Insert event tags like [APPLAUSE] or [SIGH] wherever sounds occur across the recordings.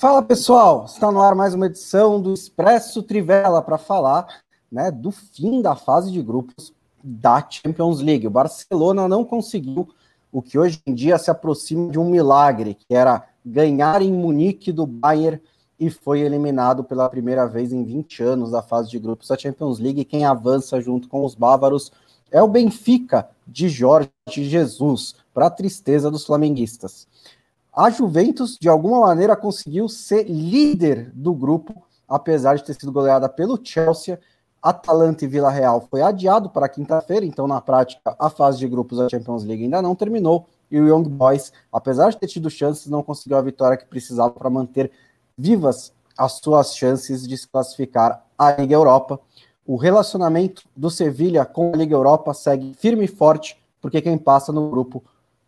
Fala pessoal, está no ar mais uma edição do Expresso Trivela para falar né, do fim da fase de grupos da Champions League. O Barcelona não conseguiu o que hoje em dia se aproxima de um milagre, que era ganhar em Munique do Bayern e foi eliminado pela primeira vez em 20 anos da fase de grupos da Champions League. Quem avança junto com os bávaros é o Benfica de Jorge Jesus, para a tristeza dos flamenguistas. A Juventus, de alguma maneira, conseguiu ser líder do grupo, apesar de ter sido goleada pelo Chelsea. Atalanta e Vila Real foi adiado para quinta-feira, então, na prática, a fase de grupos da Champions League ainda não terminou. E o Young Boys, apesar de ter tido chances, não conseguiu a vitória que precisava para manter vivas as suas chances de se classificar à Liga Europa. O relacionamento do Sevilha com a Liga Europa segue firme e forte, porque quem passa no grupo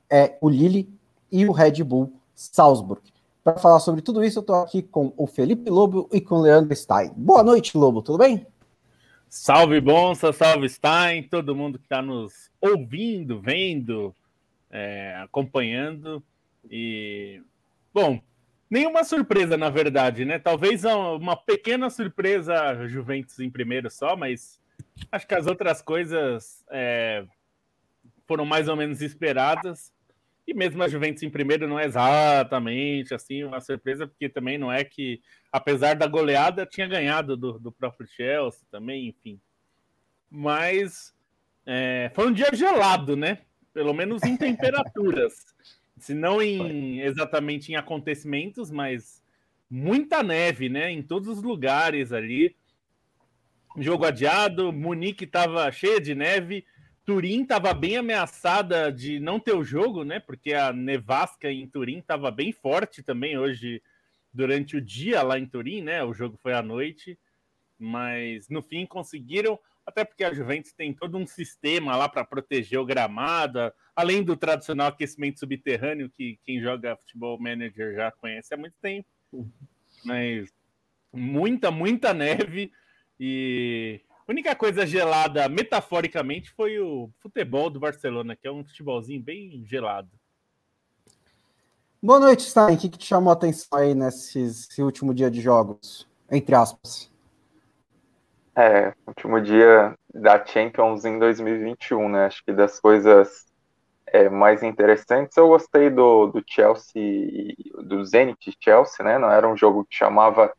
é o Lille e o Red Bull Salzburg. Para falar sobre tudo isso, eu estou aqui com o Felipe Lobo e com o Leandro Stein. Boa noite, Lobo, tudo bem? Salve Bonsa, salve Stein, todo mundo que está nos ouvindo, vendo, é, acompanhando. E, bom, nenhuma surpresa, na verdade, né? Talvez uma pequena surpresa Juventus em primeiro só, mas acho que as outras coisas é, foram mais ou menos esperadas. E mesmo a Juventus em primeiro não é exatamente assim uma surpresa, porque também não é que, apesar da goleada, tinha ganhado do, do próprio Chelsea também, enfim. Mas é, foi um dia gelado, né? Pelo menos em temperaturas. [LAUGHS] Se não em exatamente em acontecimentos, mas muita neve, né? Em todos os lugares ali. Jogo adiado, Munique estava cheia de neve, Turim estava bem ameaçada de não ter o jogo, né? Porque a nevasca em Turim estava bem forte também hoje durante o dia lá em Turim, né? O jogo foi à noite, mas no fim conseguiram, até porque a Juventus tem todo um sistema lá para proteger o gramado, além do tradicional aquecimento subterrâneo que quem joga futebol manager já conhece há muito tempo. Mas muita, muita neve e a única coisa gelada, metaforicamente, foi o futebol do Barcelona, que é um futebolzinho bem gelado. Boa noite, Stein. O que, que te chamou a atenção aí nesse, último dia de jogos? Entre aspas. É, último dia da Champions em 2021, né? Acho que das coisas é, mais interessantes, eu gostei do, do Chelsea, do Zenit Chelsea, né? Não era um jogo que chamava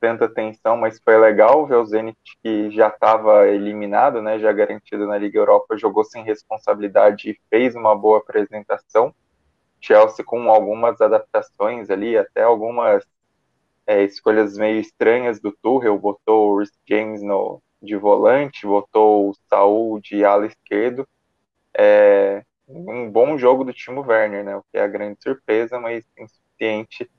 tanta atenção, mas foi legal ver o Zenit que já estava eliminado, né, já garantido na Liga Europa, jogou sem responsabilidade e fez uma boa apresentação. Chelsea com algumas adaptações ali, até algumas é, escolhas meio estranhas do Tuchel, botou o Rhys James no, de volante, botou o Saul de ala esquerdo. É, um bom jogo do Timo Werner, né, o que é a grande surpresa, mas insuficiente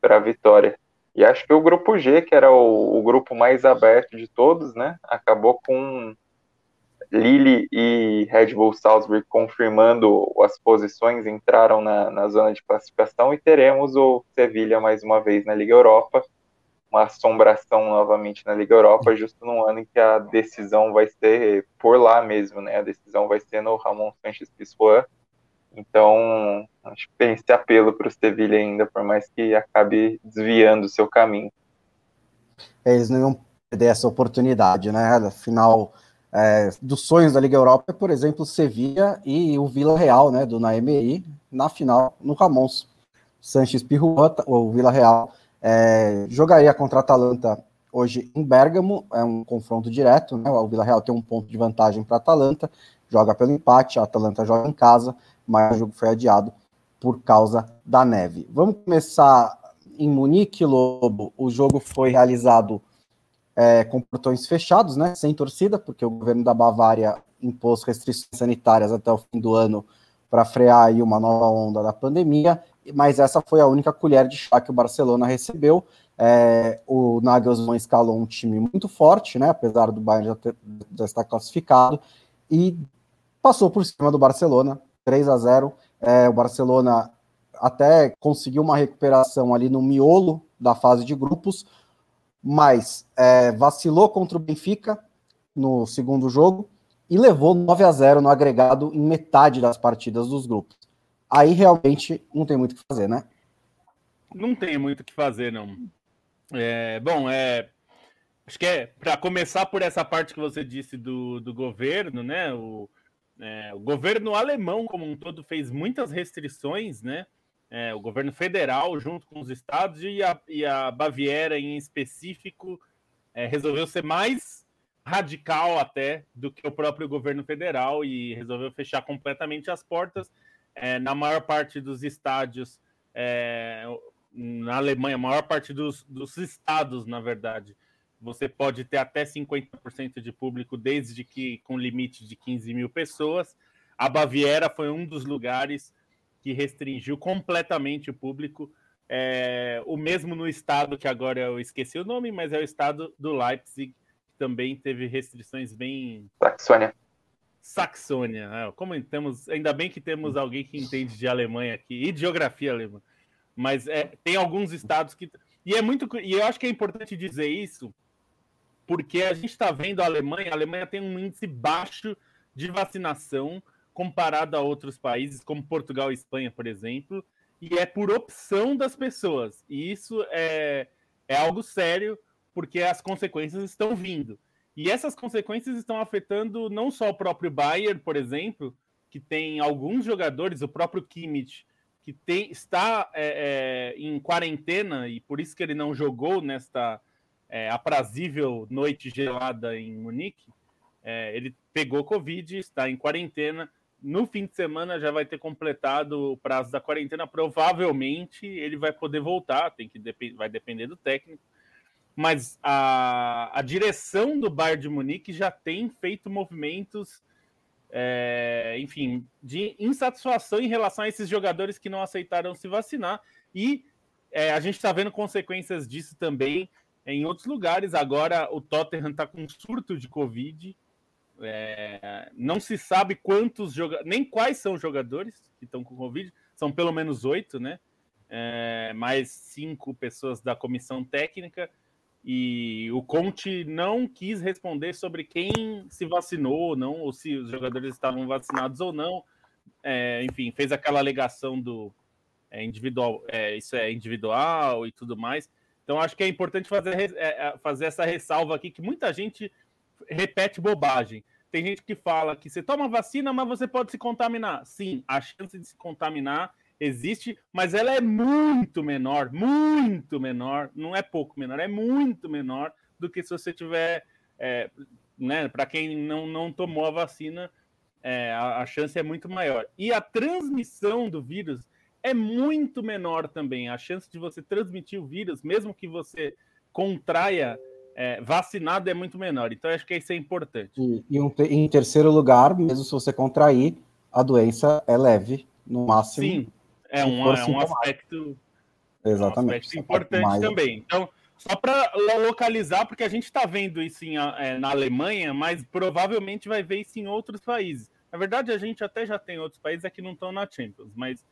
para a vitória. E acho que o grupo G, que era o, o grupo mais aberto de todos, né, acabou com Lille e Red Bull Salzburg confirmando as posições, entraram na, na zona de classificação e teremos o Sevilha mais uma vez na Liga Europa, uma assombração novamente na Liga Europa, justo no ano em que a decisão vai ser por lá mesmo, né? A decisão vai ser no Ramon Sanches Pizjuan, então, acho que tem esse apelo para o Sevilha ainda, por mais que acabe desviando o seu caminho. Eles não iam perder essa oportunidade, né? Afinal, é, dos sonhos da Liga Europa, por exemplo, o Sevilla e o Vila Real, né, do Naemeri, na final, no Ramons. Sanches Pirruota, o Vila Real, é, jogaria contra a Atalanta hoje em Bergamo, é um confronto direto, né? O Vila Real tem um ponto de vantagem para a Atalanta, joga pelo empate, a Atalanta joga em casa, mas o jogo foi adiado por causa da neve. Vamos começar em Munique, Lobo. O jogo foi realizado é, com portões fechados, né, sem torcida, porque o governo da Bavária impôs restrições sanitárias até o fim do ano para frear aí uma nova onda da pandemia, mas essa foi a única colher de chá que o Barcelona recebeu. É, o Nagelsmann escalou um time muito forte, né, apesar do Bayern já, ter, já estar classificado, e passou por cima do Barcelona, 3 a 0 é, O Barcelona até conseguiu uma recuperação ali no miolo da fase de grupos, mas é, vacilou contra o Benfica no segundo jogo e levou 9 a 0 no agregado em metade das partidas dos grupos. Aí realmente não tem muito o que fazer, né? não tem muito o que fazer, não. É, bom, é, acho que é para começar por essa parte que você disse do, do governo, né? O, é, o governo alemão, como um todo, fez muitas restrições, né? É, o governo federal, junto com os estados, e a, e a Baviera em específico, é, resolveu ser mais radical até do que o próprio governo federal e resolveu fechar completamente as portas. É, na maior parte dos estádios, é, na Alemanha, a maior parte dos, dos estados, na verdade, você pode ter até 50% de público, desde que com limite de 15 mil pessoas. A Baviera foi um dos lugares que restringiu completamente o público. É, o mesmo no estado que agora eu esqueci o nome, mas é o estado do Leipzig, que também teve restrições bem. Saxônia. Saxônia. É, como temos, ainda bem que temos alguém que entende de Alemanha aqui e de geografia alemã. Mas é, tem alguns estados que. E é muito. E eu acho que é importante dizer isso, porque a gente está vendo a Alemanha, a Alemanha tem um índice baixo de vacinação comparado a outros países, como Portugal e Espanha, por exemplo, e é por opção das pessoas. E isso é, é algo sério, porque as consequências estão vindo. E essas consequências estão afetando não só o próprio Bayern, por exemplo, que tem alguns jogadores, o próprio Kimmich, que tem, está é, é, em quarentena e por isso que ele não jogou nesta é, aprazível noite gelada em Munique. É, ele pegou Covid, está em quarentena no fim de semana já vai ter completado o prazo da quarentena. Provavelmente ele vai poder voltar, tem que vai depender do técnico. Mas a, a direção do Bayern de Munique já tem feito movimentos, é, enfim, de insatisfação em relação a esses jogadores que não aceitaram se vacinar. E é, a gente está vendo consequências disso também em outros lugares. Agora o Tottenham está com um surto de Covid. É, não se sabe quantos jogadores, nem quais são os jogadores que estão com Covid, são pelo menos oito, né? É, mais cinco pessoas da comissão técnica. E o Conte não quis responder sobre quem se vacinou ou não, ou se os jogadores estavam vacinados ou não. É, enfim, fez aquela alegação do é, individual, é, isso é individual e tudo mais. Então, acho que é importante fazer, é, é, fazer essa ressalva aqui, que muita gente repete bobagem. Tem gente que fala que você toma vacina, mas você pode se contaminar. Sim, a chance de se contaminar existe, mas ela é muito menor, muito menor, não é pouco menor, é muito menor do que se você tiver, é, né, para quem não, não tomou a vacina, é, a, a chance é muito maior. E a transmissão do vírus é muito menor também. A chance de você transmitir o vírus, mesmo que você contraia é, vacinado é muito menor. Então, acho que isso é importante. E, e um, em terceiro lugar, mesmo se você contrair, a doença é leve, no máximo. Sim, é um, é um aspecto, Exatamente. Um aspecto importante mais... também. Então, só para localizar, porque a gente está vendo isso em, é, na Alemanha, mas provavelmente vai ver isso em outros países. Na verdade, a gente até já tem outros países que não estão na Champions, mas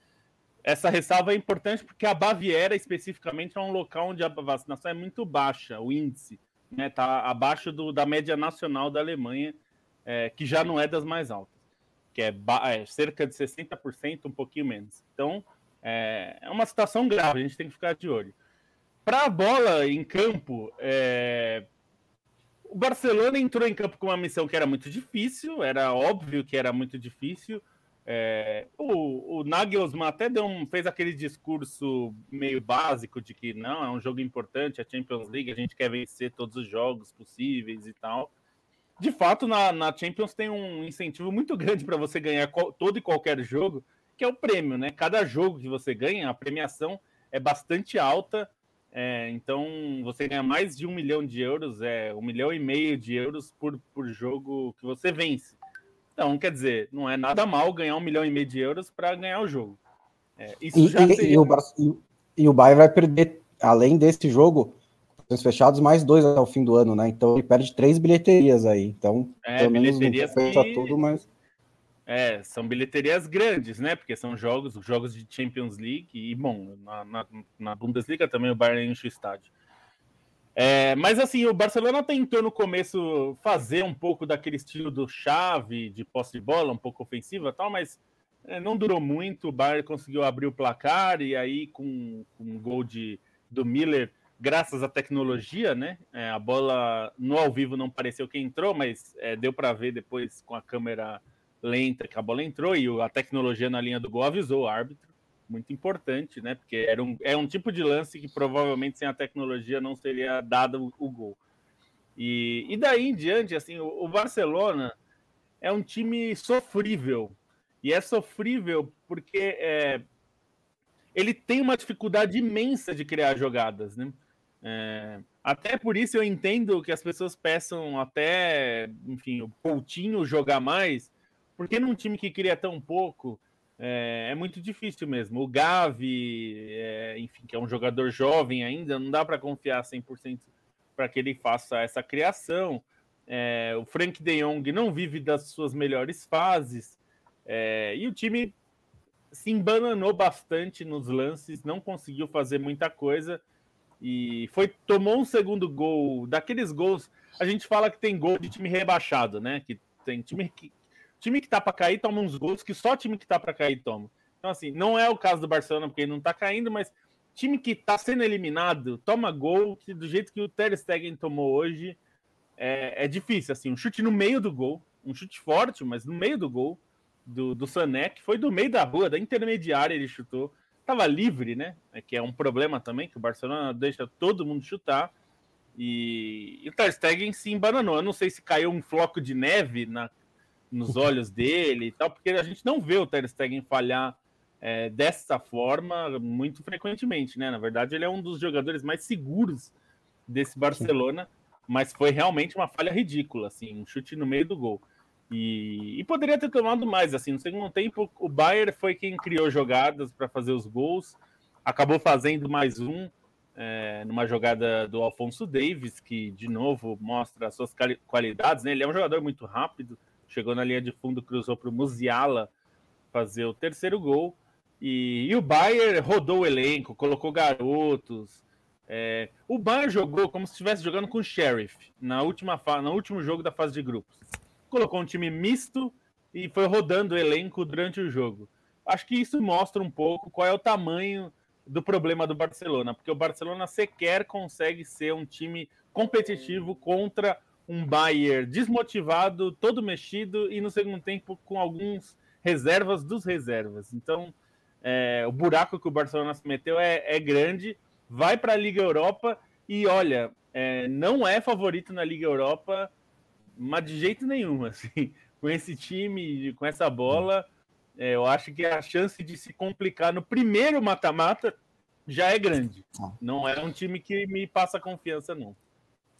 essa ressalva é importante porque a Baviera, especificamente, é um local onde a vacinação é muito baixa, o índice né? Tá abaixo do, da média nacional da Alemanha, é, que já não é das mais altas, que é, é, cerca de 60%, um pouquinho menos. Então, é, é uma situação grave, a gente tem que ficar de olho. Para a bola em campo, é, o Barcelona entrou em campo com uma missão que era muito difícil, era óbvio que era muito difícil. É, o, o, Nagelsmann até deu um, fez aquele discurso meio básico de que não, é um jogo importante, a Champions League, a gente quer vencer todos os jogos possíveis e tal. De fato, na, na Champions tem um incentivo muito grande para você ganhar todo e qualquer jogo, que é o prêmio, né? Cada jogo que você ganha, a premiação é bastante alta. É, então você ganha mais de um milhão de euros, é um milhão e meio de euros por, por jogo que você vence. Então, quer dizer, não é nada mal ganhar um milhão e meio de euros para ganhar o jogo. É, isso e, já e, seria... e, o Bar... e o Bayern vai perder, além desse jogo, fechados, mais dois até o fim do ano, né? Então ele perde três bilheterias aí. Então, é, pelo menos não fecha que... tudo, mas. É, são bilheterias grandes, né? Porque são jogos, jogos de Champions League e, bom, na, na, na Bundesliga também o Bayern enche o estádio. É, mas assim, o Barcelona tentou no começo fazer um pouco daquele estilo do chave, de posse de bola, um pouco ofensiva tal, mas é, não durou muito, o Bayern conseguiu abrir o placar e aí com, com um gol de, do Miller, graças à tecnologia, né? É, a bola no ao vivo não pareceu que entrou, mas é, deu para ver depois com a câmera lenta que a bola entrou e a tecnologia na linha do gol avisou o árbitro. Muito importante, né? Porque era um, é um tipo de lance que provavelmente sem a tecnologia não seria dado o, gol. E, e daí em diante, assim, o, o Barcelona é um time sofrível e é sofrível porque é, ele tem uma dificuldade imensa de criar jogadas, né? É, até por isso eu entendo que as pessoas peçam até, enfim, o Coutinho jogar mais, porque num time que cria tão pouco, é, é muito difícil mesmo. O Gavi, é, enfim, que é um jogador jovem ainda, não dá para confiar 100% para que ele faça essa criação. É, o Frank de Jong não vive das suas melhores fases. É, e o time se embananou bastante nos lances, não conseguiu fazer muita coisa e foi tomou um segundo gol daqueles gols. A gente fala que tem gol de time rebaixado, né? Que tem time que time que tá para cair toma uns gols que só time que tá para cair toma. Então assim, não é o caso do Barcelona porque ele não tá caindo, mas time que tá sendo eliminado toma gol que do jeito que o Ter Stegen tomou hoje é, é difícil assim, um chute no meio do gol, um chute forte, mas no meio do gol do, do Sané, que foi do meio da rua, da intermediária, ele chutou. Tava livre, né? É que é um problema também, que o Barcelona deixa todo mundo chutar. E, e o Ter Stegen se embananou. Eu não sei se caiu um floco de neve na, nos olhos dele e tal, porque a gente não vê o Ter Stegen falhar é, dessa forma muito frequentemente, né? Na verdade, ele é um dos jogadores mais seguros desse Barcelona, mas foi realmente uma falha ridícula, assim, um chute no meio do gol. E, e, poderia ter tomado mais. Assim, no segundo tempo, o Bayern foi quem criou jogadas para fazer os gols, acabou fazendo mais um é, numa jogada do Alfonso Davis, que de novo mostra as suas qualidades. Né? Ele é um jogador muito rápido, chegou na linha de fundo, cruzou para o Musiala fazer o terceiro gol. E, e, o Bayern rodou o elenco, colocou garotos. É, o Bayern jogou como se estivesse jogando com o Sheriff na última no último jogo da fase de grupos colocou um time misto e foi rodando o elenco durante o jogo. Acho que isso mostra um pouco qual é o tamanho do problema do Barcelona, porque o Barcelona sequer consegue ser um time competitivo contra um Bayern desmotivado, todo mexido e no segundo tempo com alguns reservas dos reservas. Então, é, o buraco que o Barcelona se meteu é, é grande, vai para a Liga Europa e olha, é, não é favorito na Liga Europa mas de jeito nenhum, [LAUGHS] assim, com esse time, com essa bola, é, eu acho que a chance de se complicar no primeiro mata-mata já é grande. Não é um time que me passa confiança, não.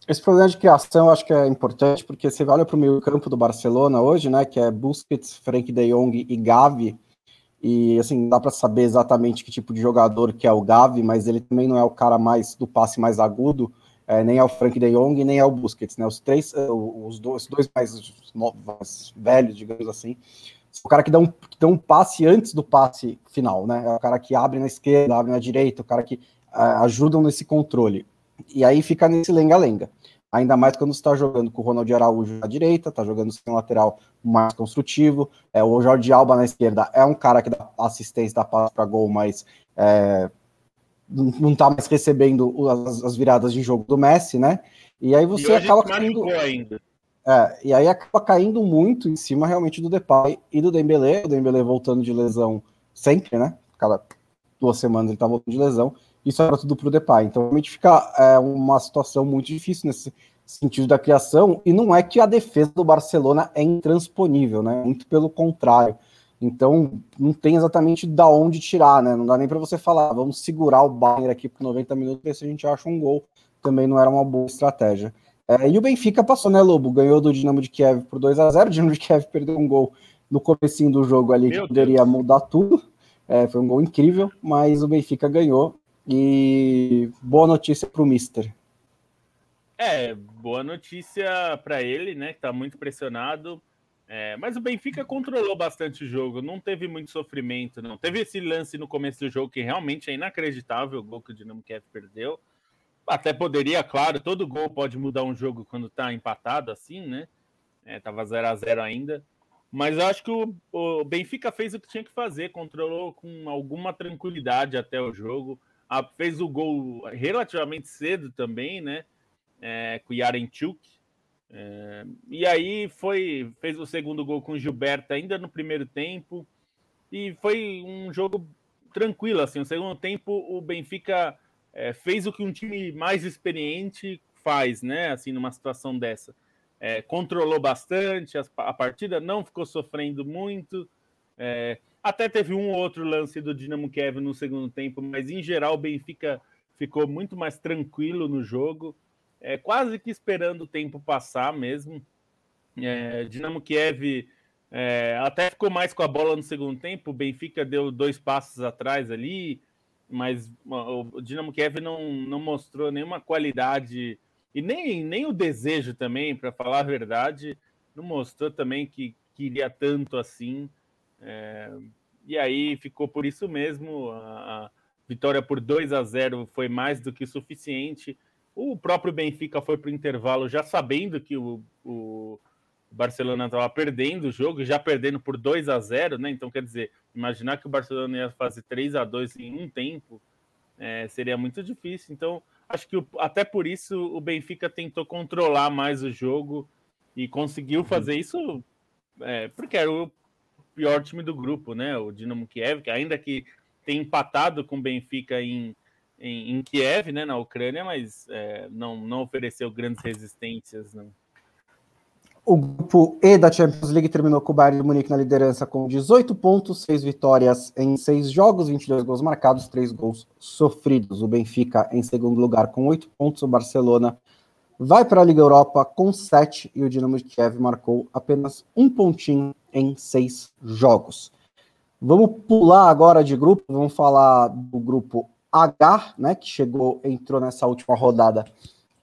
Esse problema de criação eu acho que é importante, porque você olha para o meio campo do Barcelona hoje, né, que é Busquets, Frank de Jong e Gavi, e assim, dá para saber exatamente que tipo de jogador que é o Gavi, mas ele também não é o cara mais do passe mais agudo, é, nem ao Frank de Jong, nem ao Busquets, né? Os três, é, os dois, dois mais, mais, velhos, digamos assim, o cara que dá, um, que dá um passe antes do passe final, né? É o cara que abre na esquerda, abre na direita, o cara que uh, ajudam nesse controle. E aí fica nesse lenga-lenga. Ainda mais quando você está jogando com o Ronald Araújo na direita, está jogando sem lateral mais construtivo. É, o Jorge Alba na esquerda é um cara que dá assistência, dá passe para gol, mas é, não tá mais recebendo as, as, viradas de jogo do Messi, né? E aí você e acaba caindo. Ainda. É, e aí acaba caindo muito em cima realmente do Depay e do Dembélé, o Dembélé voltando de lesão sempre, né? Cada duas semanas ele tá voltando de lesão, isso era tudo pro Depay. Então realmente fica é, uma situação muito difícil nesse sentido da criação, e não é que a defesa do Barcelona é intransponível, né? Muito pelo contrário. Então, não tem exatamente da onde tirar, né? Não dá nem para você falar, vamos segurar o Bayern aqui por 90 minutos ver se a gente acha um gol. Também não era uma boa estratégia. É, e o Benfica passou, né, Lobo? Ganhou do Dinamo de Kiev por 2 a 0 O [LAUGHS] Dinamo de Kiev perdeu um gol no comecinho do jogo ali Meu que poderia Deus. mudar tudo. É, foi um gol incrível, mas o Benfica ganhou. E boa notícia para o Mister. É, boa notícia para ele, né? Que tá muito pressionado. É, mas o Benfica controlou bastante o jogo, não teve muito sofrimento, não. Teve esse lance no começo do jogo que realmente é inacreditável, o gol que o Dinamo Kiev perdeu. Até poderia, claro, todo gol pode mudar um jogo quando tá empatado assim, né? É, tava 0 a 0 ainda. Mas eu acho que o, o, Benfica fez o que tinha que fazer, controlou com alguma tranquilidade até o jogo. A, fez o gol relativamente cedo também, né? É, com o Yarenchuk. É, e aí foi fez o segundo gol com o Gilberto ainda no primeiro tempo. E foi um jogo tranquilo. Assim, no segundo tempo, o Benfica é, fez o que um time mais experiente faz, né? Assim, numa situação dessa é, controlou bastante a, a, partida, não ficou sofrendo muito. É, até teve um ou outro lance do Dinamo Kiev no segundo tempo, mas em geral o Benfica ficou muito mais tranquilo no jogo, é, quase que esperando o tempo passar mesmo. É, Dinamo Kiev é, até ficou mais com a bola no segundo tempo, o Benfica deu dois passos atrás ali, mas o Dinamo Kiev não, não mostrou nenhuma qualidade e nem, nem o desejo também, para falar a verdade, não mostrou também que queria tanto assim. É, e aí ficou por isso mesmo. A, a, vitória por 2 a 0 foi mais do que suficiente. O próprio Benfica foi para o intervalo já sabendo que o, o Barcelona estava perdendo o jogo, já perdendo por 2 a 0 né? Então, quer dizer, imaginar que o Barcelona ia fazer 3 a 2 em um tempo é, seria muito difícil. Então, acho que até por isso o Benfica tentou controlar mais o jogo e conseguiu fazer uhum. isso é, porque era o pior time do grupo, né? O Dinamo Kiev, que ainda que tem empatado com o Benfica em, em, em Kiev, né, na Ucrânia, mas é, não, não ofereceu grandes resistências. Não. O grupo E da Champions League terminou com o Bayern de Munique na liderança com 18 pontos, 6 vitórias em 6 jogos, 22 gols marcados, 3 gols sofridos. O Benfica em segundo lugar com 8 pontos, o Barcelona vai para a Liga Europa com 7 e o Dinamo de Kiev marcou apenas um pontinho em 6 jogos. Vamos pular agora de grupo, vamos falar do grupo H, né, que chegou, entrou nessa última rodada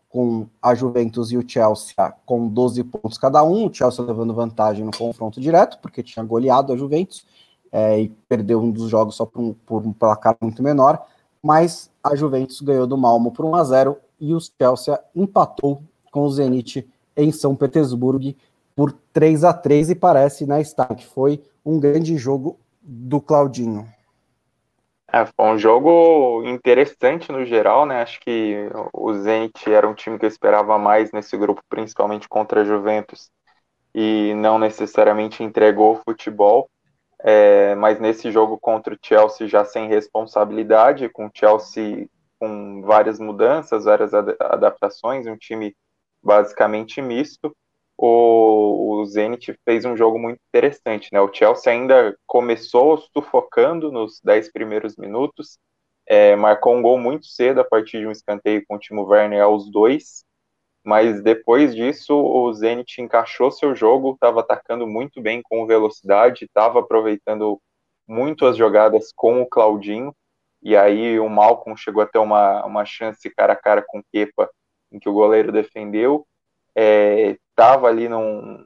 com a Juventus e o Chelsea com 12 pontos cada um, o Chelsea levando vantagem no confronto direto, porque tinha goleado a Juventus é, e perdeu um dos jogos só por um, por um placar muito menor, mas a Juventus ganhou do Malmo por 1 a 0 e o Chelsea empatou com o Zenit em São Petersburgo por 3 a 3 e parece, né, Star, que foi um grande jogo do Claudinho. É, foi um jogo interessante no geral, né? Acho que o Zenit era um time que eu esperava mais nesse grupo, principalmente contra a Juventus, e não necessariamente entregou o futebol. É, mas nesse jogo contra o Chelsea já sem responsabilidade, com o Chelsea com várias mudanças, várias adaptações, um time basicamente misto o, o Zenit fez um jogo muito interessante, né? O Chelsea ainda começou sufocando nos 10 primeiros minutos, é, marcou um gol muito cedo a partir de um escanteio com o Timo Werner aos dois, mas depois disso o Zenit encaixou seu jogo, estava atacando muito bem com velocidade, estava aproveitando muito as jogadas com o Claudinho, e aí o Malcolm chegou até uma, uma chance cara a cara com o Kepa, em que o goleiro defendeu, estava ali num,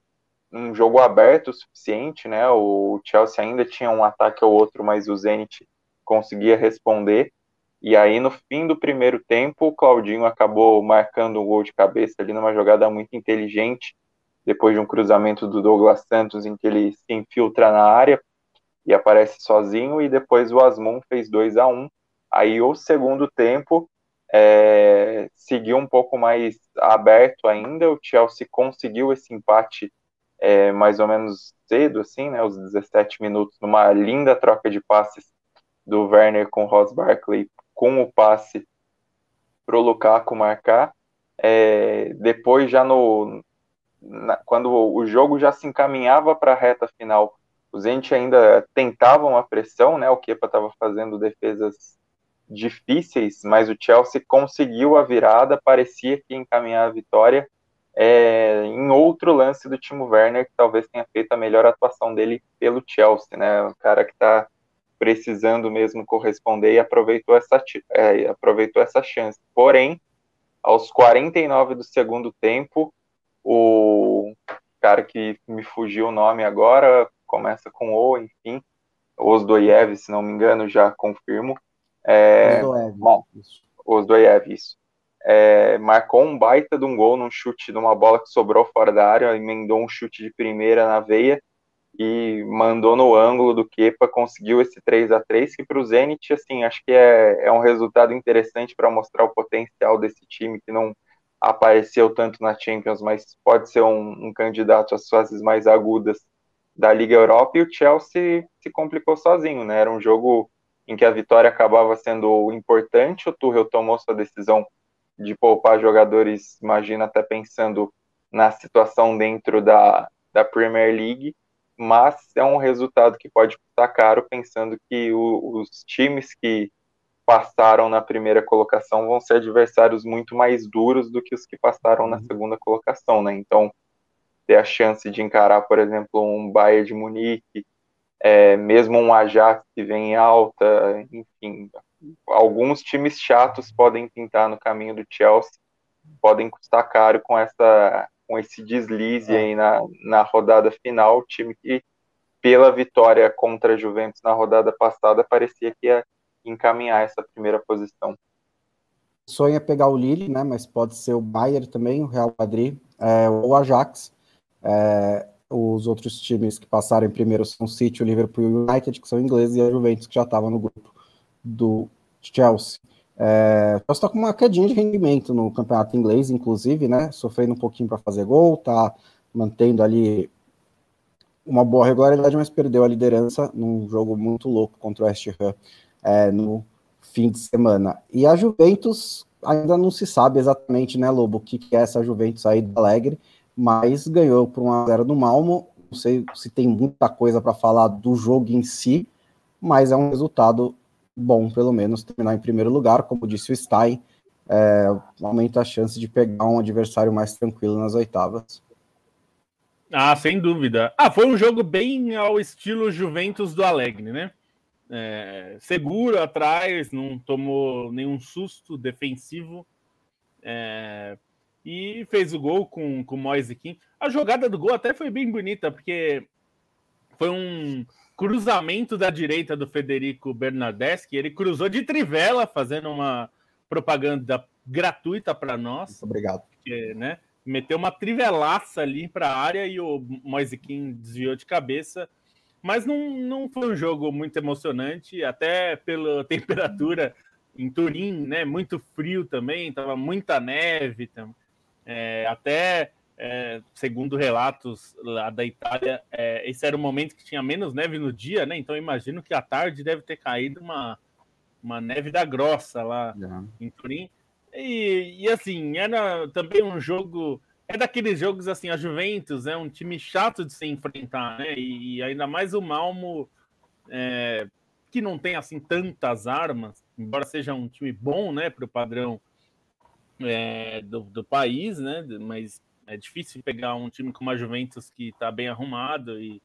num jogo aberto o suficiente, né? O Chelsea ainda tinha um ataque ou outro, mas o Zenit conseguia responder. E aí, no fim do primeiro tempo, o Claudinho acabou marcando um gol de cabeça ali numa jogada muito inteligente, depois de um cruzamento do Douglas Santos, em que ele se infiltra na área e aparece sozinho, e depois o Asmund fez 2 a 1 Aí, o segundo tempo, é, seguiu um pouco mais aberto ainda. O Chelsea conseguiu esse empate é, mais ou menos cedo, assim, né, os 17 minutos, numa linda troca de passes do Werner com o Ross Barkley, com o passe para o Lukaku marcar. É, depois, já no na, quando o jogo já se encaminhava para a reta final, os Zenit ainda tentavam a pressão, né? O Kepa estava fazendo defesas difíceis, mas o Chelsea conseguiu a virada, parecia que encaminhar a vitória é, em outro lance do Timo Werner, que talvez tenha feito a melhor atuação dele pelo Chelsea, né? O cara que está precisando mesmo corresponder e aproveitou essa, é, aproveitou essa chance. Porém, aos 49 do segundo tempo, o cara que me fugiu o nome agora, começa com O, enfim, Osdoyev, se não me engano, já confirmo, é, bom, os do EV, isso. É, marcou um baita de um gol num chute de uma bola que sobrou fora da área, emendou um chute de primeira na veia e mandou no ângulo do Kepa, conseguiu esse 3 a 3 que para o Zenit, assim, acho que é, é um resultado interessante para mostrar o potencial desse time que não apareceu tanto na Champions, mas pode ser um, um candidato às fases mais agudas da Liga Europa, e o Chelsea se complicou sozinho, né? Era um jogo em que a vitória acabava sendo importante, o Tuchel tomou sua decisão de poupar jogadores, imagina até pensando na situação dentro da, da Premier League, mas é um resultado que pode custar caro, pensando que o, os times que passaram na primeira colocação vão ser adversários muito mais duros do que os que passaram na uhum. segunda colocação, né? Então, ter a chance de encarar, por exemplo, um Bayern de Munique, é, mesmo um Ajax que vem em alta, enfim, alguns times chatos podem pintar no caminho do Chelsea, podem custar caro com essa com esse deslize aí na, na rodada final, o time que pela vitória contra a Juventus na rodada passada parecia que ia encaminhar essa primeira posição. Sonha pegar o Lille, né? Mas pode ser o Bayern também, o Real Madrid, é, ou o Ajax. É, os outros times que passaram em primeiro são o City, o Liverpool e o United, que são ingleses, e a Juventus, que já estava no grupo do Chelsea. É, o Chelsea está com uma quedinha de rendimento no campeonato inglês, inclusive, né? Sofrendo um pouquinho para fazer gol, tá mantendo ali uma boa regularidade, mas perdeu a liderança num jogo muito louco contra o West Ham é, no fim de semana. E a Juventus ainda não se sabe exatamente, né, Lobo, o que, que é essa Juventus aí do Alegre, mas ganhou por 1x0 no Malmo. Não sei se tem muita coisa para falar do jogo em si, mas é um resultado bom, pelo menos, terminar em primeiro lugar. Como disse o Stein, é, aumenta a chance de pegar um adversário mais tranquilo nas oitavas. Ah, sem dúvida. Ah, foi um jogo bem ao estilo Juventus do Alegre, né? é, seguro atrás, não tomou nenhum susto defensivo. É, e fez o gol com, com o Moise Kim. A jogada do gol até foi bem bonita, porque foi um cruzamento da direita do Federico Bernardeschi. Ele cruzou de trivela, fazendo uma propaganda gratuita para nós. Muito obrigado. Porque, né, meteu uma trivelaça ali para a área e o Moise Kim desviou de cabeça. Mas não, não foi um jogo muito emocionante, até pela [LAUGHS] temperatura em Turim, né? Muito frio também, tava muita neve. É, até, é, segundo relatos lá da Itália, é, esse era o momento que tinha menos neve no dia, né? Então imagino que à tarde deve ter caído uma, uma neve da grossa lá em Turim. E, e assim, era também um jogo é daqueles jogos assim, a Juventus é um time chato de se enfrentar, né? E, e ainda mais o Malmo, é, que não tem assim tantas armas, embora seja um time bom, né, para o padrão é, do, do, país, né? Mas é difícil pegar um time como a Juventus que está bem arrumado e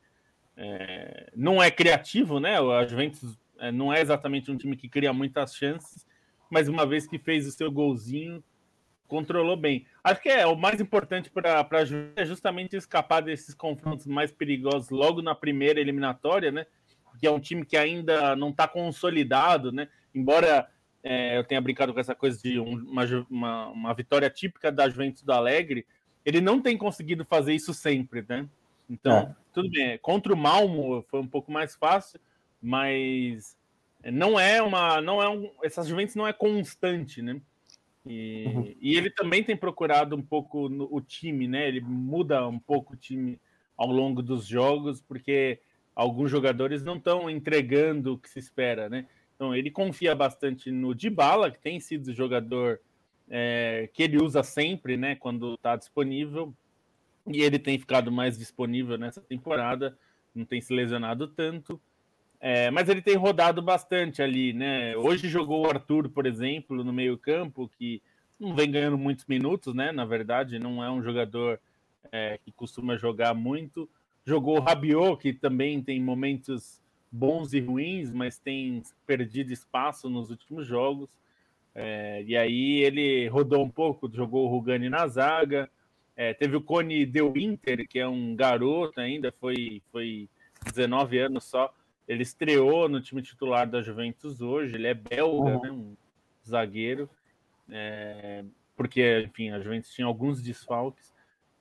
é, não é criativo, né? A Juventus é, não é exatamente um time que cria muitas chances, mas uma vez que fez o seu golzinho controlou bem. Acho que é o mais importante para a Juventus é justamente escapar desses confrontos mais perigosos logo na primeira eliminatória, né? Que é um time que ainda não está consolidado, né? Embora é, eu tenha brincado com essa coisa de uma, uma, uma, vitória típica da Juventus do Alegre, ele não tem conseguido fazer isso sempre, né? Então, é. tudo bem. Contra o Malmo foi um pouco mais fácil, mas não é uma, não é um, essa Juventus não é constante, né? E, uhum. e ele também tem procurado um pouco no, o time, né? Ele muda um pouco o time ao longo dos jogos, porque alguns jogadores não estão entregando o que se espera, né? Então ele confia bastante no Dybala, que tem sido o jogador é, que ele usa sempre, né? Quando está disponível. E ele tem ficado mais disponível nessa temporada, não tem se lesionado tanto. É, mas ele tem rodado bastante ali, né? Hoje jogou o Arthur, por exemplo, no meio-campo, que não vem ganhando muitos minutos, né? Na verdade, não é um jogador é, que costuma jogar muito. Jogou o Rabiot, que também tem momentos bons e ruins, mas tem perdido espaço nos últimos jogos. É, e aí ele rodou um pouco, jogou o Rugani na zaga. É, teve o Cone De Winter, que é um garoto ainda, foi, foi 19 anos só ele estreou no time titular da Juventus hoje, ele é belga, uhum. né, um zagueiro, é, porque, enfim, a Juventus tinha alguns desfalques.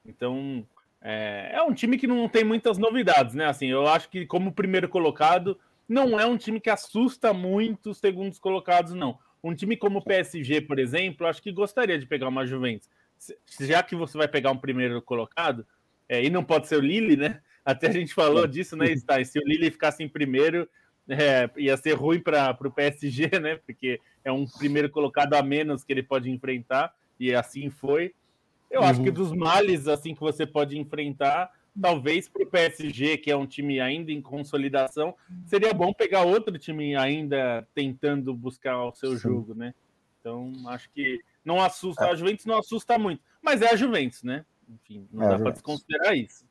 Então, é, é, um time que não tem muitas novidades, né? Assim, eu acho que como primeiro colocado, não é um time que assusta muito os segundos colocados, não. Um time como o PSG, por exemplo, acho que gostaria de pegar uma Juventus. Já que você vai pegar um primeiro colocado, é, e não pode ser o Lille, né? [LAUGHS] Até a gente falou disso, né? Se o Lille ficasse em primeiro, é, ia ser ruim para o PSG, né? Porque é um primeiro colocado a menos que ele pode enfrentar, e assim foi. Eu uhum. acho que uhum. dos males assim que você pode enfrentar, talvez para o PSG, que é um time ainda em consolidação, seria bom pegar outro time ainda tentando buscar o seu Sim. jogo, né? Então, acho que não assusta, é. a Juventus não assusta muito, mas é a Juventus, né? Enfim, não é dá para desconsiderar isso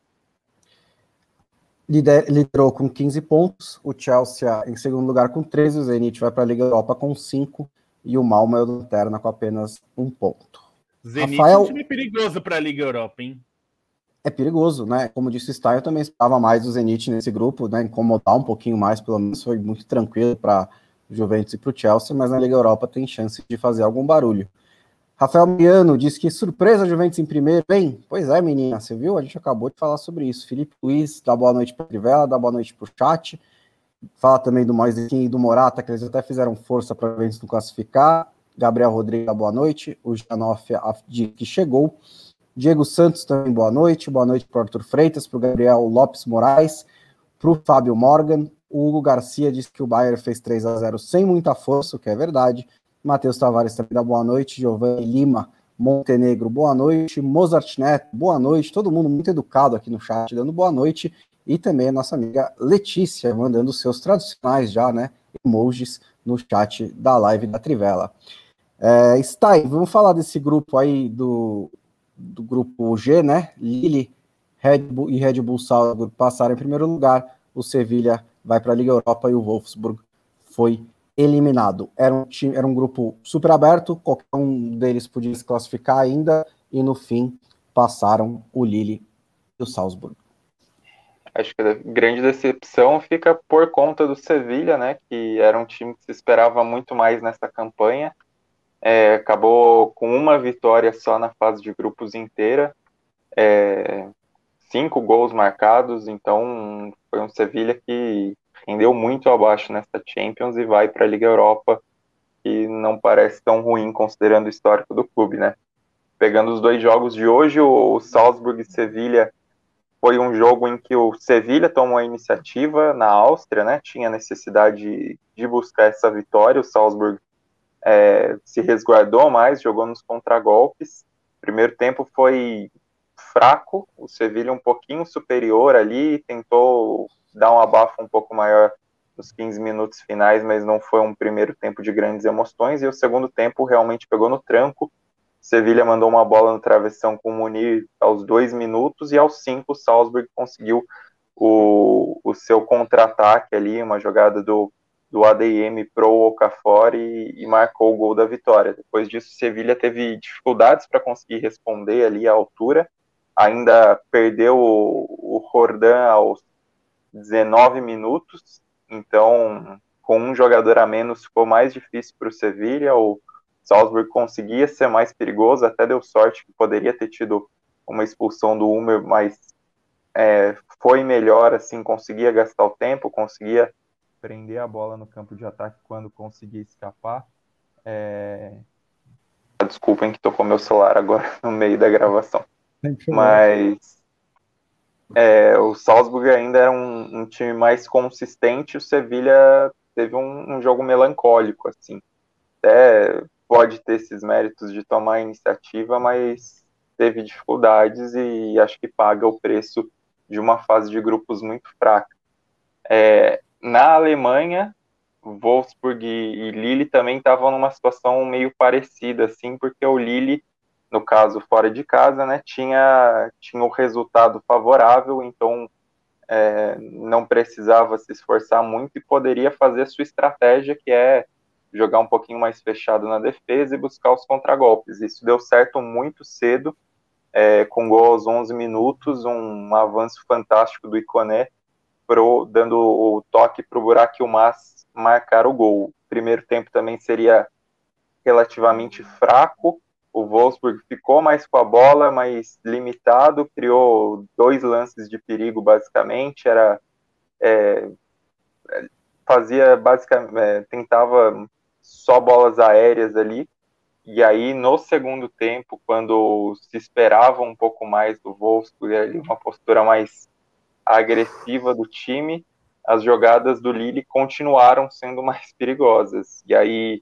liderou com 15 pontos, o Chelsea em segundo lugar com 13, o Zenit vai para a Liga Europa com 5 e o Malmo é o Lanterna com apenas um ponto. Zenit Rafael... é um time perigoso para a Liga Europa, hein? É perigoso, né? Como disse o Stein, eu também esperava mais o Zenit nesse grupo, né? Incomodar um pouquinho mais, pelo menos foi muito tranquilo para o Juventus e para o Chelsea, mas na Liga Europa tem chance de fazer algum barulho. Rafael Miano disse que surpresa Juventus em primeiro. Bem, pois é, menina, você viu? A gente acabou de falar sobre isso. Felipe Luiz dá boa noite para Trivela, dá boa noite para o chat. Fala também do Moisequim e do Morata, que eles até fizeram força para o Juventus não classificar. Gabriel Rodrigues, boa noite. O Janoff que chegou. Diego Santos também, boa noite. Boa noite para o Arthur Freitas, para o Gabriel Lopes Moraes, para o Fábio Morgan. O Hugo Garcia disse que o Bayern fez 3 a 0 sem muita força, o que é verdade. Matheus Tavares também dá boa noite, Giovanni Lima Montenegro, boa noite, Mozart Neto, boa noite, todo mundo muito educado aqui no chat, dando boa noite, e também a nossa amiga Letícia, mandando seus tradicionais já, né, emojis no chat da live da Trivela. É, vamos falar desse grupo aí do, do grupo G, né, Lille, Red Bull e Red Bull Salzburg passaram em primeiro lugar, o Sevilha vai para a Liga Europa e o Wolfsburg foi eliminado. Era um, time, era um grupo super aberto, qualquer um deles podia se classificar ainda, e no fim passaram o Lille e o Salzburg. Acho que a grande decepção fica por conta do Sevilha, né, que era um time que se esperava muito mais nessa campanha. É, acabou com uma vitória só na fase de grupos inteira, é, cinco gols marcados, então foi um Sevilha que rendeu muito abaixo nessa Champions e vai para a Liga Europa, que não parece tão ruim considerando o histórico do clube, né? Pegando os dois jogos de hoje, o Salzburg e Sevilha foi um jogo em que o Sevilha tomou a iniciativa na Áustria, né? Tinha necessidade de buscar essa vitória. O Salzburg é, se resguardou mais, jogou nos contragolpes. Primeiro tempo foi fraco, o Sevilha um pouquinho superior ali, tentou dar um abafo um pouco maior nos 15 minutos finais, mas não foi um primeiro tempo de grandes emoções, e o segundo tempo realmente pegou no tranco. Sevilha mandou uma bola no travessão com o Munir aos dois minutos, e aos cinco o Salzburg conseguiu o, o seu contra-ataque ali, uma jogada do, do ADM pro Okafor e, e marcou o gol da vitória. Depois disso, Sevilha teve dificuldades para conseguir responder ali à altura, ainda perdeu o, o Jordan aos 19 minutos, então com um jogador a menos ficou mais difícil para o Sevilha, o Salzburg conseguia ser mais perigoso, até deu sorte que poderia ter tido uma expulsão do Humer, mas é, foi melhor, assim, conseguia gastar o tempo, conseguia prender a bola no campo de ataque quando conseguia escapar. É... Desculpem que tocou meu celular agora [LAUGHS] no meio da gravação. Mas é, o Salzburg ainda era um, um, time mais consistente, o Sevilha teve um, um, jogo melancólico, assim. Até pode ter esses méritos de tomar a iniciativa, mas teve dificuldades e acho que paga o preço de uma fase de grupos muito fraca. É, na Alemanha, Wolfsburg e Lille também estavam numa situação meio parecida, assim, porque o Lille no caso fora de casa, né, tinha, tinha o um resultado favorável, então é, não precisava se esforçar muito e poderia fazer a sua estratégia, que é jogar um pouquinho mais fechado na defesa e buscar os contragolpes. Isso deu certo muito cedo, é, com gol aos 11 minutos, um avanço fantástico do Iconé, pro, dando o toque para o Burak Mas marcar o gol. O primeiro tempo também seria relativamente fraco, o Wolfsburg ficou mais com a bola, mas limitado, criou dois lances de perigo basicamente, era é, fazia basicamente é, tentava só bolas aéreas ali. E aí no segundo tempo, quando se esperava um pouco mais do Wolfsburg, uma postura mais agressiva do time, as jogadas do Lille continuaram sendo mais [LAUGHS] perigosas. E aí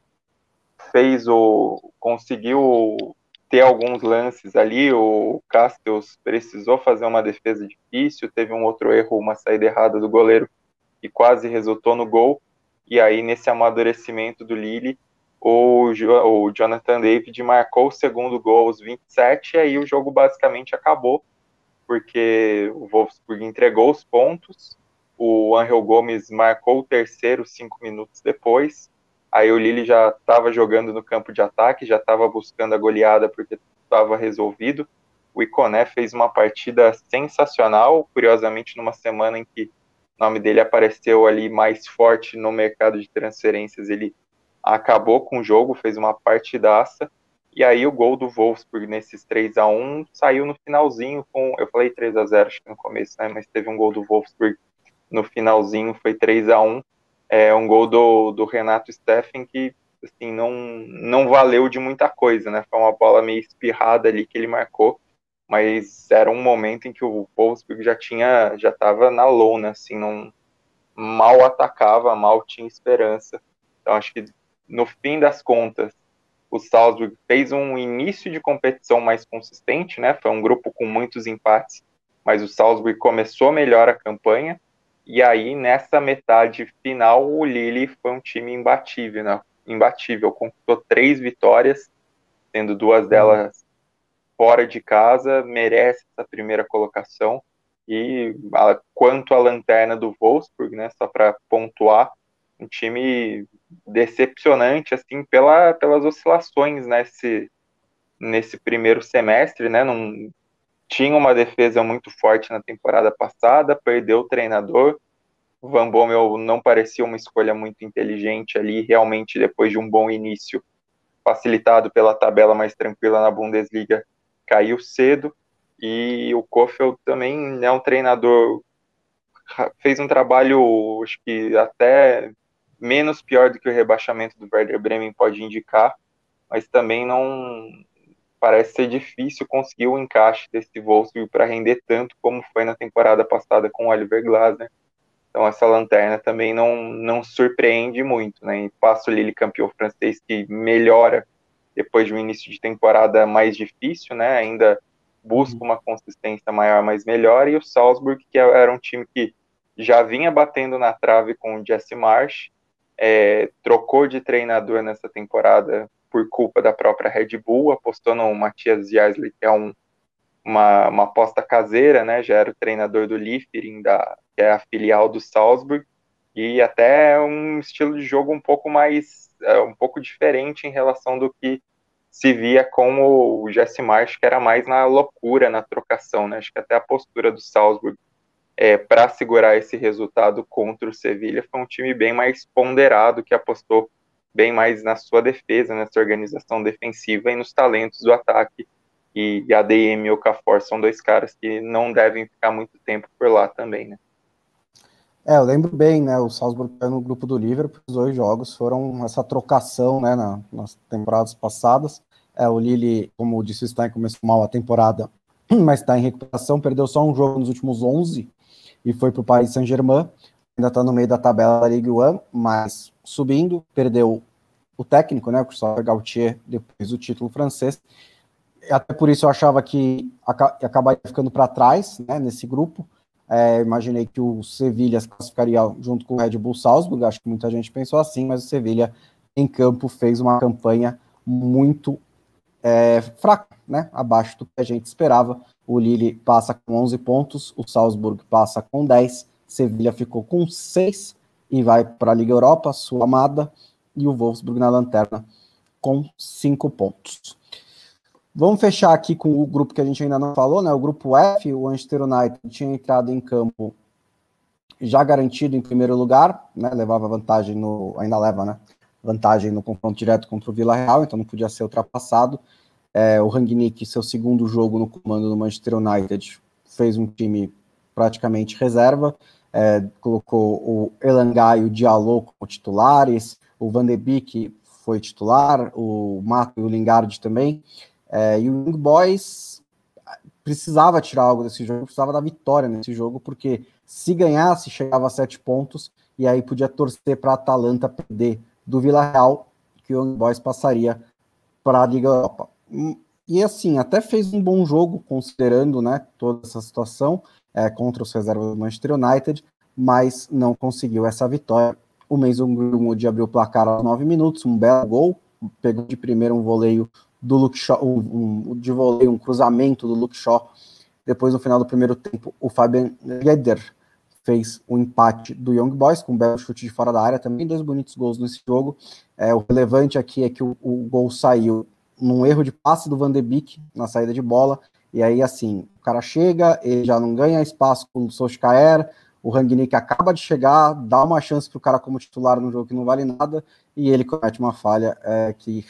fez o conseguiu ter alguns lances ali, o Castells precisou fazer uma defesa difícil, teve um outro erro, uma saída errada do goleiro que quase resultou no gol. E aí nesse amadurecimento do Lille, o, o Jonathan David marcou o segundo gol aos 27 e aí o jogo basicamente acabou, porque o Wolfsburg entregou os pontos, o Angel Gomes marcou o terceiro cinco minutos depois, Aí o Lille já estava jogando no campo de ataque, já estava buscando a goleada porque estava resolvido. O Iconé fez uma partida sensacional, curiosamente numa semana em que o nome dele apareceu ali mais forte no mercado de transferências, ele acabou com o jogo, fez uma partidaça. E aí o gol do Wolfsburg nesses 3 a 1 saiu no finalzinho com, eu falei 3 a 0 acho que no começo, né, mas teve um gol do Wolfsburg no finalzinho, foi 3 a 1 é um gol do, do Renato Steffen que assim, não, não valeu de muita coisa, né? Foi uma bola meio espirrada ali que ele marcou, mas era um momento em que o Wolfsburg já tinha, já estava na lona, assim, não mal atacava, mal tinha esperança. Então acho que no fim das contas o Salzburg fez um início de competição mais consistente, né? Foi um grupo com muitos empates, mas o Salzburg começou melhor a campanha e aí, nessa metade final, o Lille foi um time imbatível, né? Imbatível, conquistou três vitórias, sendo duas delas fora de casa, merece essa primeira colocação. E a, quanto à lanterna do Wolfsburg, né? Só para pontuar, um time decepcionante, assim, pela, pelas oscilações nesse, nesse primeiro semestre, né? Não, tinha uma defesa muito forte na temporada passada, perdeu o treinador. O Van Bommel não parecia uma escolha muito inteligente ali, realmente depois de um bom início, facilitado pela tabela mais tranquila na Bundesliga, caiu cedo. E o Kofeld também é um treinador fez um trabalho, acho que até menos pior do que o rebaixamento do Werder Bremen pode indicar, mas também não parece ser difícil conseguir o encaixe desse Wolfsburg para render tanto como foi na temporada passada com o Oliver Glasner. Então essa lanterna também não, não surpreende muito, né? E passa o Lille campeão francês que melhora depois de um início de temporada mais difícil, né? Ainda busca uma consistência maior, mas melhor. E o Salzburg, que era um time que já vinha batendo na trave com o Jesse Marsh, é, trocou de treinador nessa temporada por culpa da própria Red Bull, apostou no Matias Jasley, que é um, uma, uma aposta caseira, né? Já era o treinador do Liefering, da, que é a filial do Salzburg, e até um estilo de jogo um pouco mais, é, um pouco diferente em relação do que se via com o Jesse Marsh, que era mais na loucura, na trocação, né? Acho que até a postura do Salzburg é, para segurar esse resultado contra o Sevilha foi um time bem mais ponderado, que apostou bem mais na sua defesa, nessa organização defensiva e nos talentos do ataque. E, a DM e o Cafor são dois caras que não devem ficar muito tempo por lá também, né? É, eu lembro bem, né? O Salzburg caiu no grupo do Liverpool, os dois jogos foram essa trocação, né? Na, nas temporadas passadas. É, o Lille, como disse o Stein, começou mal a temporada, [CLEARS THROAT] mas está em recuperação, perdeu só um jogo nos últimos 11 e foi para o Paris Saint-Germain ainda está no meio da tabela da Ligue 1, mas subindo, perdeu o técnico, né, o Christophe Gautier, depois o título francês. Até por isso eu achava que acabaria ficando para trás, né, nesse grupo. É, imaginei que o Sevilha se classificaria junto com o Red Bull Salzburg, acho que muita gente pensou assim, mas o Sevilha em campo fez uma campanha muito é, fraca, né, abaixo do que a gente esperava. O Lille passa com 11 pontos, o Salzburg passa com 10, Sevilha ficou com seis e vai para a Liga Europa, sua amada, e o Wolfsburg na lanterna com cinco pontos. Vamos fechar aqui com o grupo que a gente ainda não falou, né? O grupo F, o Manchester United tinha entrado em campo já garantido em primeiro lugar, né? Levava vantagem no, ainda leva, né? Vantagem no confronto direto contra o Vila Real, então não podia ser ultrapassado. É, o Rangnick, seu segundo jogo no comando do Manchester United, fez um time praticamente reserva, é, colocou o Elangai e o Diallo como titulares, o Van de Beek foi titular, o Mato e o Lingard também, é, e o Young Boys precisava tirar algo desse jogo, precisava da vitória nesse jogo, porque se ganhasse, chegava a sete pontos, e aí podia torcer para a Atalanta perder do Vila Real, que o Young Boys passaria para a Liga Europa. E assim, até fez um bom jogo, considerando né, toda essa situação é, contra os reservas do Manchester United, mas não conseguiu essa vitória. O Mason Greenwood abriu o placar aos nove minutos, um belo gol, pegou de primeiro um voleio do Luke Shaw, um, um, de voleio, um cruzamento do Luke Shaw. Depois, no final do primeiro tempo, o Fabian Leder fez o empate do Young Boys, com um belo chute de fora da área, também dois bonitos gols nesse jogo. É, o relevante aqui é que o, o gol saiu num erro de passe do Van de Beek na saída de bola, e aí assim, o cara chega, ele já não ganha espaço com o Solskjaer, o Rangnick acaba de chegar, dá uma chance para o cara como titular no jogo que não vale nada, e ele comete uma falha é, que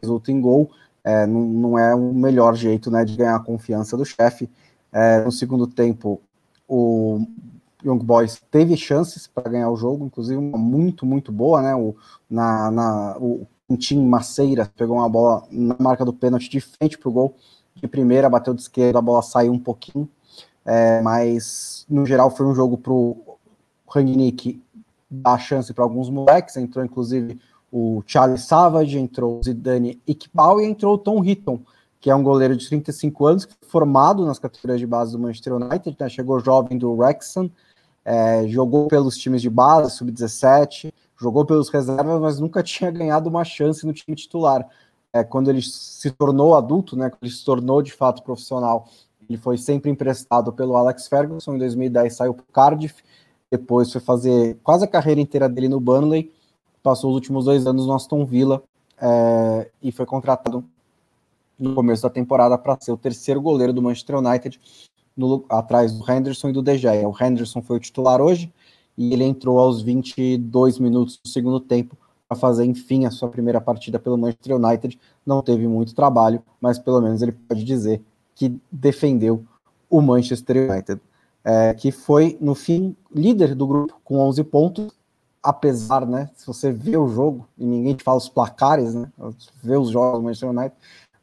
resulta em gol, é, não, não, é o melhor jeito né, de ganhar a confiança do chefe. É, no segundo tempo, o Young Boys teve chances para ganhar o jogo, inclusive uma muito, muito boa, né? O, na, na, o Tim Maceira pegou uma bola na marca do pênalti de frente para o gol, de primeira, bateu de esquerda, a bola saiu um pouquinho, é, mas no geral foi um jogo para o Rangnick dar chance para alguns moleques, entrou inclusive o Charles Savage, entrou o Zidane Iqbal e entrou o Tom Hitton, que é um goleiro de 35 anos, formado nas categorias de base do Manchester United, né, chegou jovem do Wrexham, é, jogou pelos times de base, sub-17, jogou pelos reservas, mas nunca tinha ganhado uma chance no time titular. É, quando ele se tornou adulto, né, quando ele se tornou de fato profissional, ele foi sempre emprestado pelo Alex Ferguson, em 2010 saiu para o Cardiff, depois foi fazer quase a carreira inteira dele no Burnley, passou os últimos dois anos no Aston Villa é, e foi contratado no começo da temporada para ser o terceiro goleiro do Manchester United, no, atrás do Henderson e do De Gea. O Henderson foi o titular hoje e ele entrou aos 22 minutos do segundo tempo para fazer, enfim, a sua primeira partida pelo Manchester United. Não teve muito trabalho, mas pelo menos ele pode dizer que defendeu o Manchester United, é, que foi, no fim, líder do grupo com 11 pontos, apesar, né, se você vê o jogo, e ninguém te fala os placares, né, vê os jogos do Manchester United,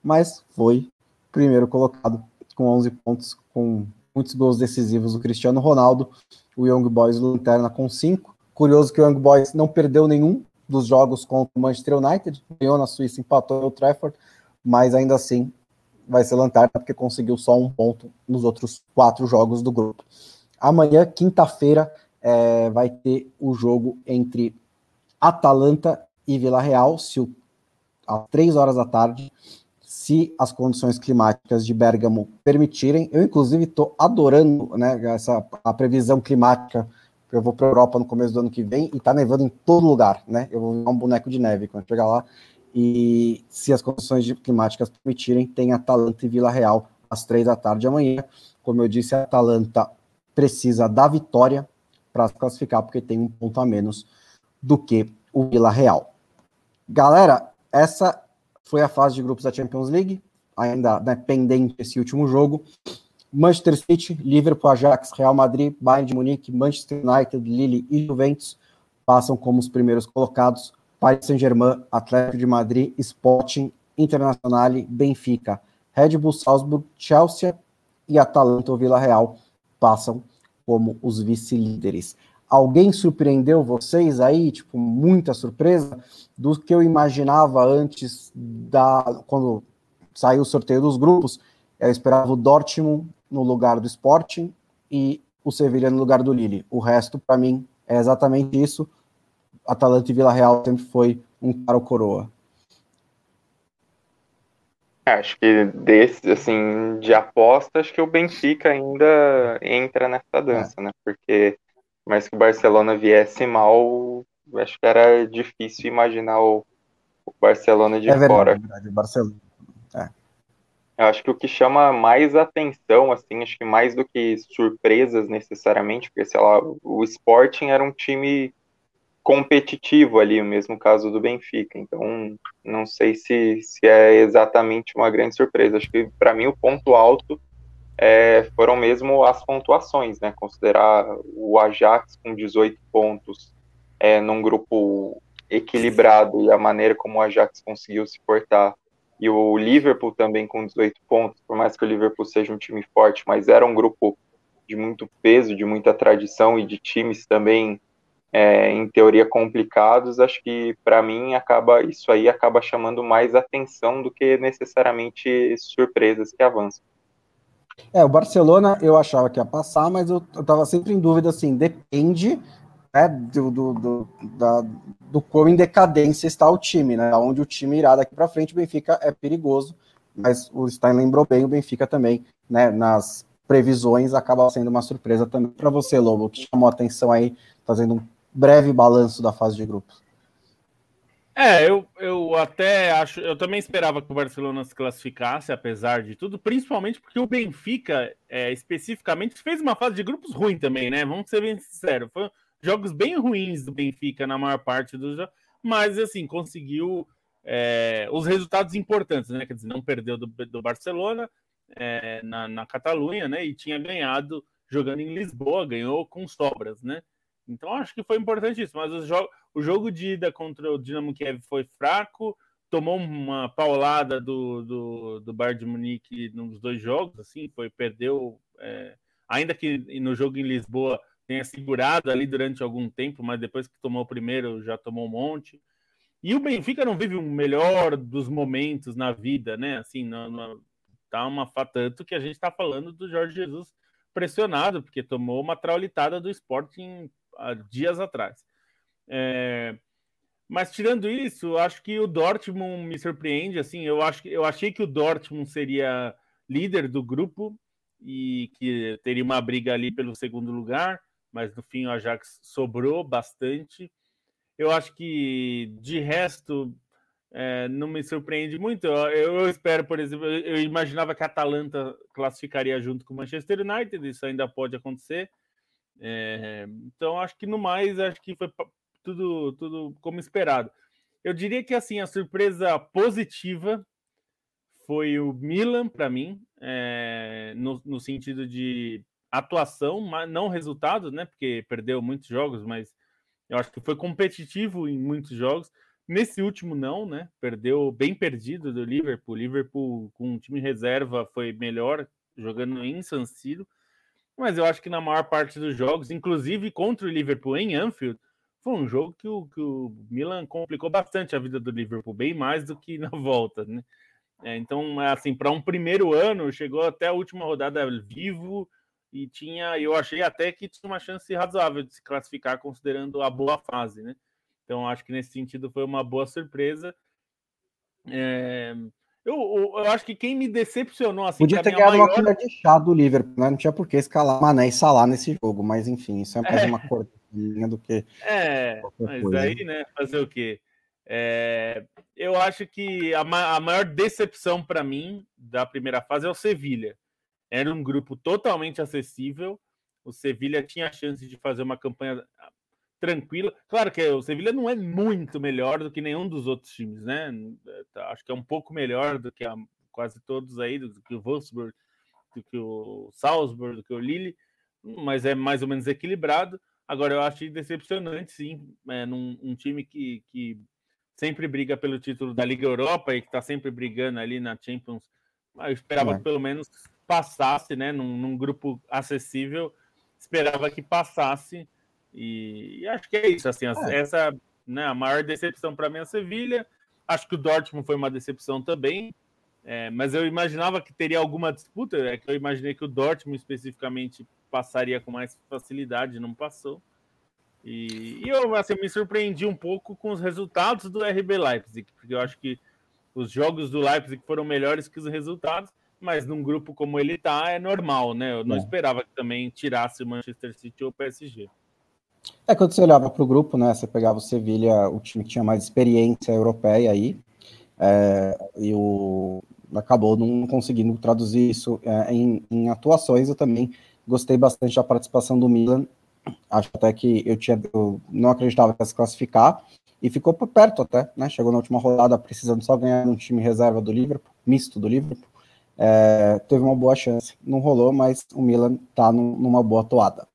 mas foi primeiro colocado com 11 pontos, com muitos gols decisivos do Cristiano Ronaldo, o Young Boys Lanterna com 5. Curioso que o Young Boys não perdeu nenhum dos jogos contra o Manchester United, ganhou na Suíça, empatou o Trafford, mas ainda assim vai ser Lanterna porque conseguiu só um ponto nos outros quatro jogos do grupo. Amanhã, quinta-feira, é, vai ter o jogo entre Atalanta e Vila Real, se o, às três horas da tarde se as condições climáticas de Bergamo permitirem. Eu, inclusive, estou adorando né, essa, a previsão climática. Eu vou para a Europa no começo do ano que vem e está nevando em todo lugar. Né? Eu vou um boneco de neve quando chegar lá. E se as condições climáticas permitirem, tem Atalanta e Vila Real às três da tarde amanhã. Como eu disse, a Atalanta precisa da vitória para se classificar, porque tem um ponto a menos do que o Vila Real. Galera, essa foi a fase de grupos da Champions League, ainda né, pendente esse último jogo. Manchester City, Liverpool, Ajax, Real Madrid, Bayern de Munique, Manchester United, Lille e Juventus passam como os primeiros colocados. Paris Saint-Germain, Atlético de Madrid, Sporting, Internacional, Benfica, Red Bull Salzburg, Chelsea e Atalanta ou Vila Real passam como os vice-líderes. Alguém surpreendeu vocês aí? Tipo, muita surpresa do que eu imaginava antes da quando saiu o sorteio dos grupos. Eu esperava o Dortmund no lugar do Sporting e o Sevilha no lugar do Lille. O resto, para mim, é exatamente isso. Atalanta e Vila Real sempre foi um caro coroa. É, acho que desse, assim, de aposta, acho que o Benfica ainda entra nessa dança, é. né? Porque mas que o Barcelona viesse mal, acho que era difícil imaginar o, o Barcelona de é fora. É verdade, o Barcelona. É. Eu acho que o que chama mais atenção, assim, acho que mais do que surpresas necessariamente, porque, sei lá, o Sporting era um time competitivo ali, o mesmo caso do Benfica. Então, não sei se, se é exatamente uma grande surpresa. Acho que, para mim, o ponto alto é, foram mesmo as pontuações, né? Considerar o Ajax com 18 pontos é, num grupo equilibrado e a maneira como o Ajax conseguiu se portar. E o Liverpool também com 18 pontos, por mais que o Liverpool seja um time forte, mas era um grupo de muito peso, de muita tradição e de times também é, em teoria complicados, acho que para mim acaba isso aí acaba chamando mais atenção do que necessariamente surpresas que avançam. É, o Barcelona eu achava que ia passar, mas eu, estava sempre em dúvida assim, depende né, do, do, do, da, do quão em decadência está o time, né? Onde o time irá daqui para frente, o Benfica é perigoso, mas o Stein lembrou bem, o Benfica também, né? Nas previsões acaba sendo uma surpresa também para você, Lobo, que chamou a atenção aí, fazendo um breve balanço da fase de grupos. É, eu, eu até acho, eu também esperava que o Barcelona se classificasse, apesar de tudo, principalmente porque o Benfica, é, especificamente, fez uma fase de grupos ruim também, né? Vamos ser bem sinceros. Foi jogos bem ruins do Benfica na maior parte dos jogos, mas assim, conseguiu é, os resultados importantes, né? Quer dizer, não perdeu do, do Barcelona é, na, na Catalunha, né? E tinha ganhado jogando em Lisboa, ganhou com sobras, né? Então acho que foi importante isso, mas o jogo, o jogo de ida contra o Dinamo Kiev foi fraco, tomou uma paulada do, do, do Bayern de Munique nos dois jogos, assim, foi perdeu, é, ainda que no jogo em Lisboa tenha segurado ali durante algum tempo, mas depois que tomou o primeiro já tomou um monte. E o Benfica não vive o melhor dos momentos na vida, né? Assim, não, não, tá uma tanto que a gente está falando do Jorge Jesus pressionado, porque tomou uma traulitada do Sporting há dias atrás. É, mas tirando isso, acho que o Dortmund me surpreende. Assim, eu acho que eu achei que o Dortmund seria líder do grupo e que teria uma briga ali pelo segundo lugar, mas no fim o Ajax sobrou bastante. Eu acho que de resto é, não me surpreende muito. Eu, eu, espero, por exemplo, eu imaginava que a Atalanta classificaria junto com o Manchester United, isso ainda pode acontecer. É, então, acho que no mais, acho que foi tudo, tudo como esperado. Eu diria que assim a surpresa positiva foi o Milan para mim, é, no, no, sentido de atuação, mas não resultado, né? Porque perdeu muitos jogos, mas eu acho que foi competitivo em muitos jogos. Nesse último não, né? Perdeu bem perdido do Liverpool. Liverpool com um time reserva foi melhor jogando em San Siro mas eu acho que na maior parte dos jogos, inclusive contra o Liverpool em Anfield, foi um jogo que o, que o Milan complicou bastante a vida do Liverpool, bem mais do que [LAUGHS] na volta, né? É, então, assim, para um primeiro ano, chegou até a última rodada vivo e tinha, eu achei até que tinha uma chance razoável de se classificar, considerando a boa fase, né? Então, acho que nesse sentido foi uma boa surpresa. É, eu, eu, eu, acho que quem me decepcionou assim. Podia ter ganhado maior... uma colher de chá do Liverpool, né? Não tinha por que escalar Mané e Salah nesse jogo, mas enfim, isso é mais é. uma cortinha do que. É, mas coisa. aí, né? Fazer o quê? É, eu acho que a, a maior decepção para mim da primeira fase é o Sevilha. Era um grupo totalmente acessível. O Sevilha tinha a chance de fazer uma campanha tranquilo. Claro que o Sevilha não é muito melhor do que nenhum dos outros times, né? Tá, acho que é um pouco melhor do que a, quase todos aí, do que o Wolfsburg, do que o Salzburg, do que o Lille, mas é mais ou menos equilibrado. Agora, eu acho decepcionante, sim, é, num um time que, que sempre briga pelo título da Liga Europa e que está sempre brigando ali na Champions. Eu esperava é. que pelo menos passasse, né? Num, num grupo acessível, esperava que passasse e, e, acho que é isso. Assim, é. essa né, a maior decepção para mim é a Sevilha. Acho que o Dortmund foi uma decepção também. É, mas eu imaginava que teria alguma disputa. É que eu imaginei que o Dortmund especificamente passaria com mais facilidade, não passou. E, e eu assim, me surpreendi um pouco com os resultados do RB Leipzig, porque eu acho que os jogos do Leipzig foram melhores que os resultados, mas num grupo como ele tá, é normal, né? Eu não é. esperava que também tirasse o Manchester City ou o PSG. É quando você olhava para o grupo, né? Você pegava o Sevilha, o time que tinha mais experiência europeia aí, é, e o acabou não conseguindo traduzir isso é, em, em, atuações. Eu também gostei bastante da participação do Milan. Acho até que eu tinha eu não acreditava que ia se classificar e ficou por perto até, né? Chegou na última rodada precisando só ganhar um time reserva do Liverpool, misto do Liverpool. É, teve uma boa chance, não rolou, mas o Milan tá num, numa boa toada.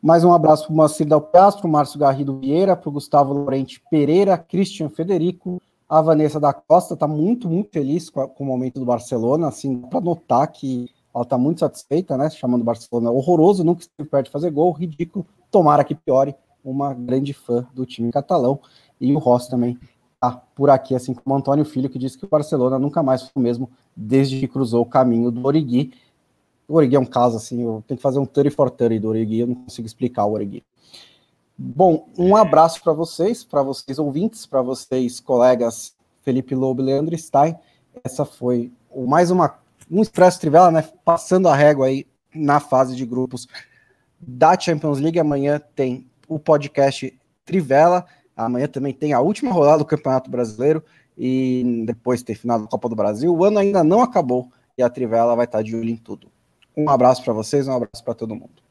Mais um abraço para o Moacir Del Castro, Márcio Garrido Vieira, para o Gustavo Lorente Pereira, Christian Federico, a Vanessa da Costa está muito, muito feliz com, a, com, o momento do Barcelona, assim, para notar que ela está muito satisfeita, né? Chamando o Barcelona horroroso, nunca esteve perto de fazer gol, ridículo, tomara que piore, uma grande fã do time catalão. E o Ross também tá por aqui, assim como o Antônio Filho, que disse que o Barcelona nunca mais foi o mesmo desde que cruzou o caminho do Origui. O Origi é um caso assim, eu tenho que fazer um 30 for 30 do Origi, eu não consigo explicar o Origi. Bom, um abraço para vocês, para vocês ouvintes, para vocês colegas Felipe Lobo e Leandro Stein. Essa foi mais uma um Expresso Trivela, né? Passando a régua aí na fase de grupos da Champions League. Amanhã tem o podcast Trivela. Amanhã também tem a última rodada do Campeonato Brasileiro e depois tem final da Copa do Brasil. O ano ainda não acabou e a Trivela vai estar de olho em tudo. Um abraço para vocês, um abraço para todo mundo.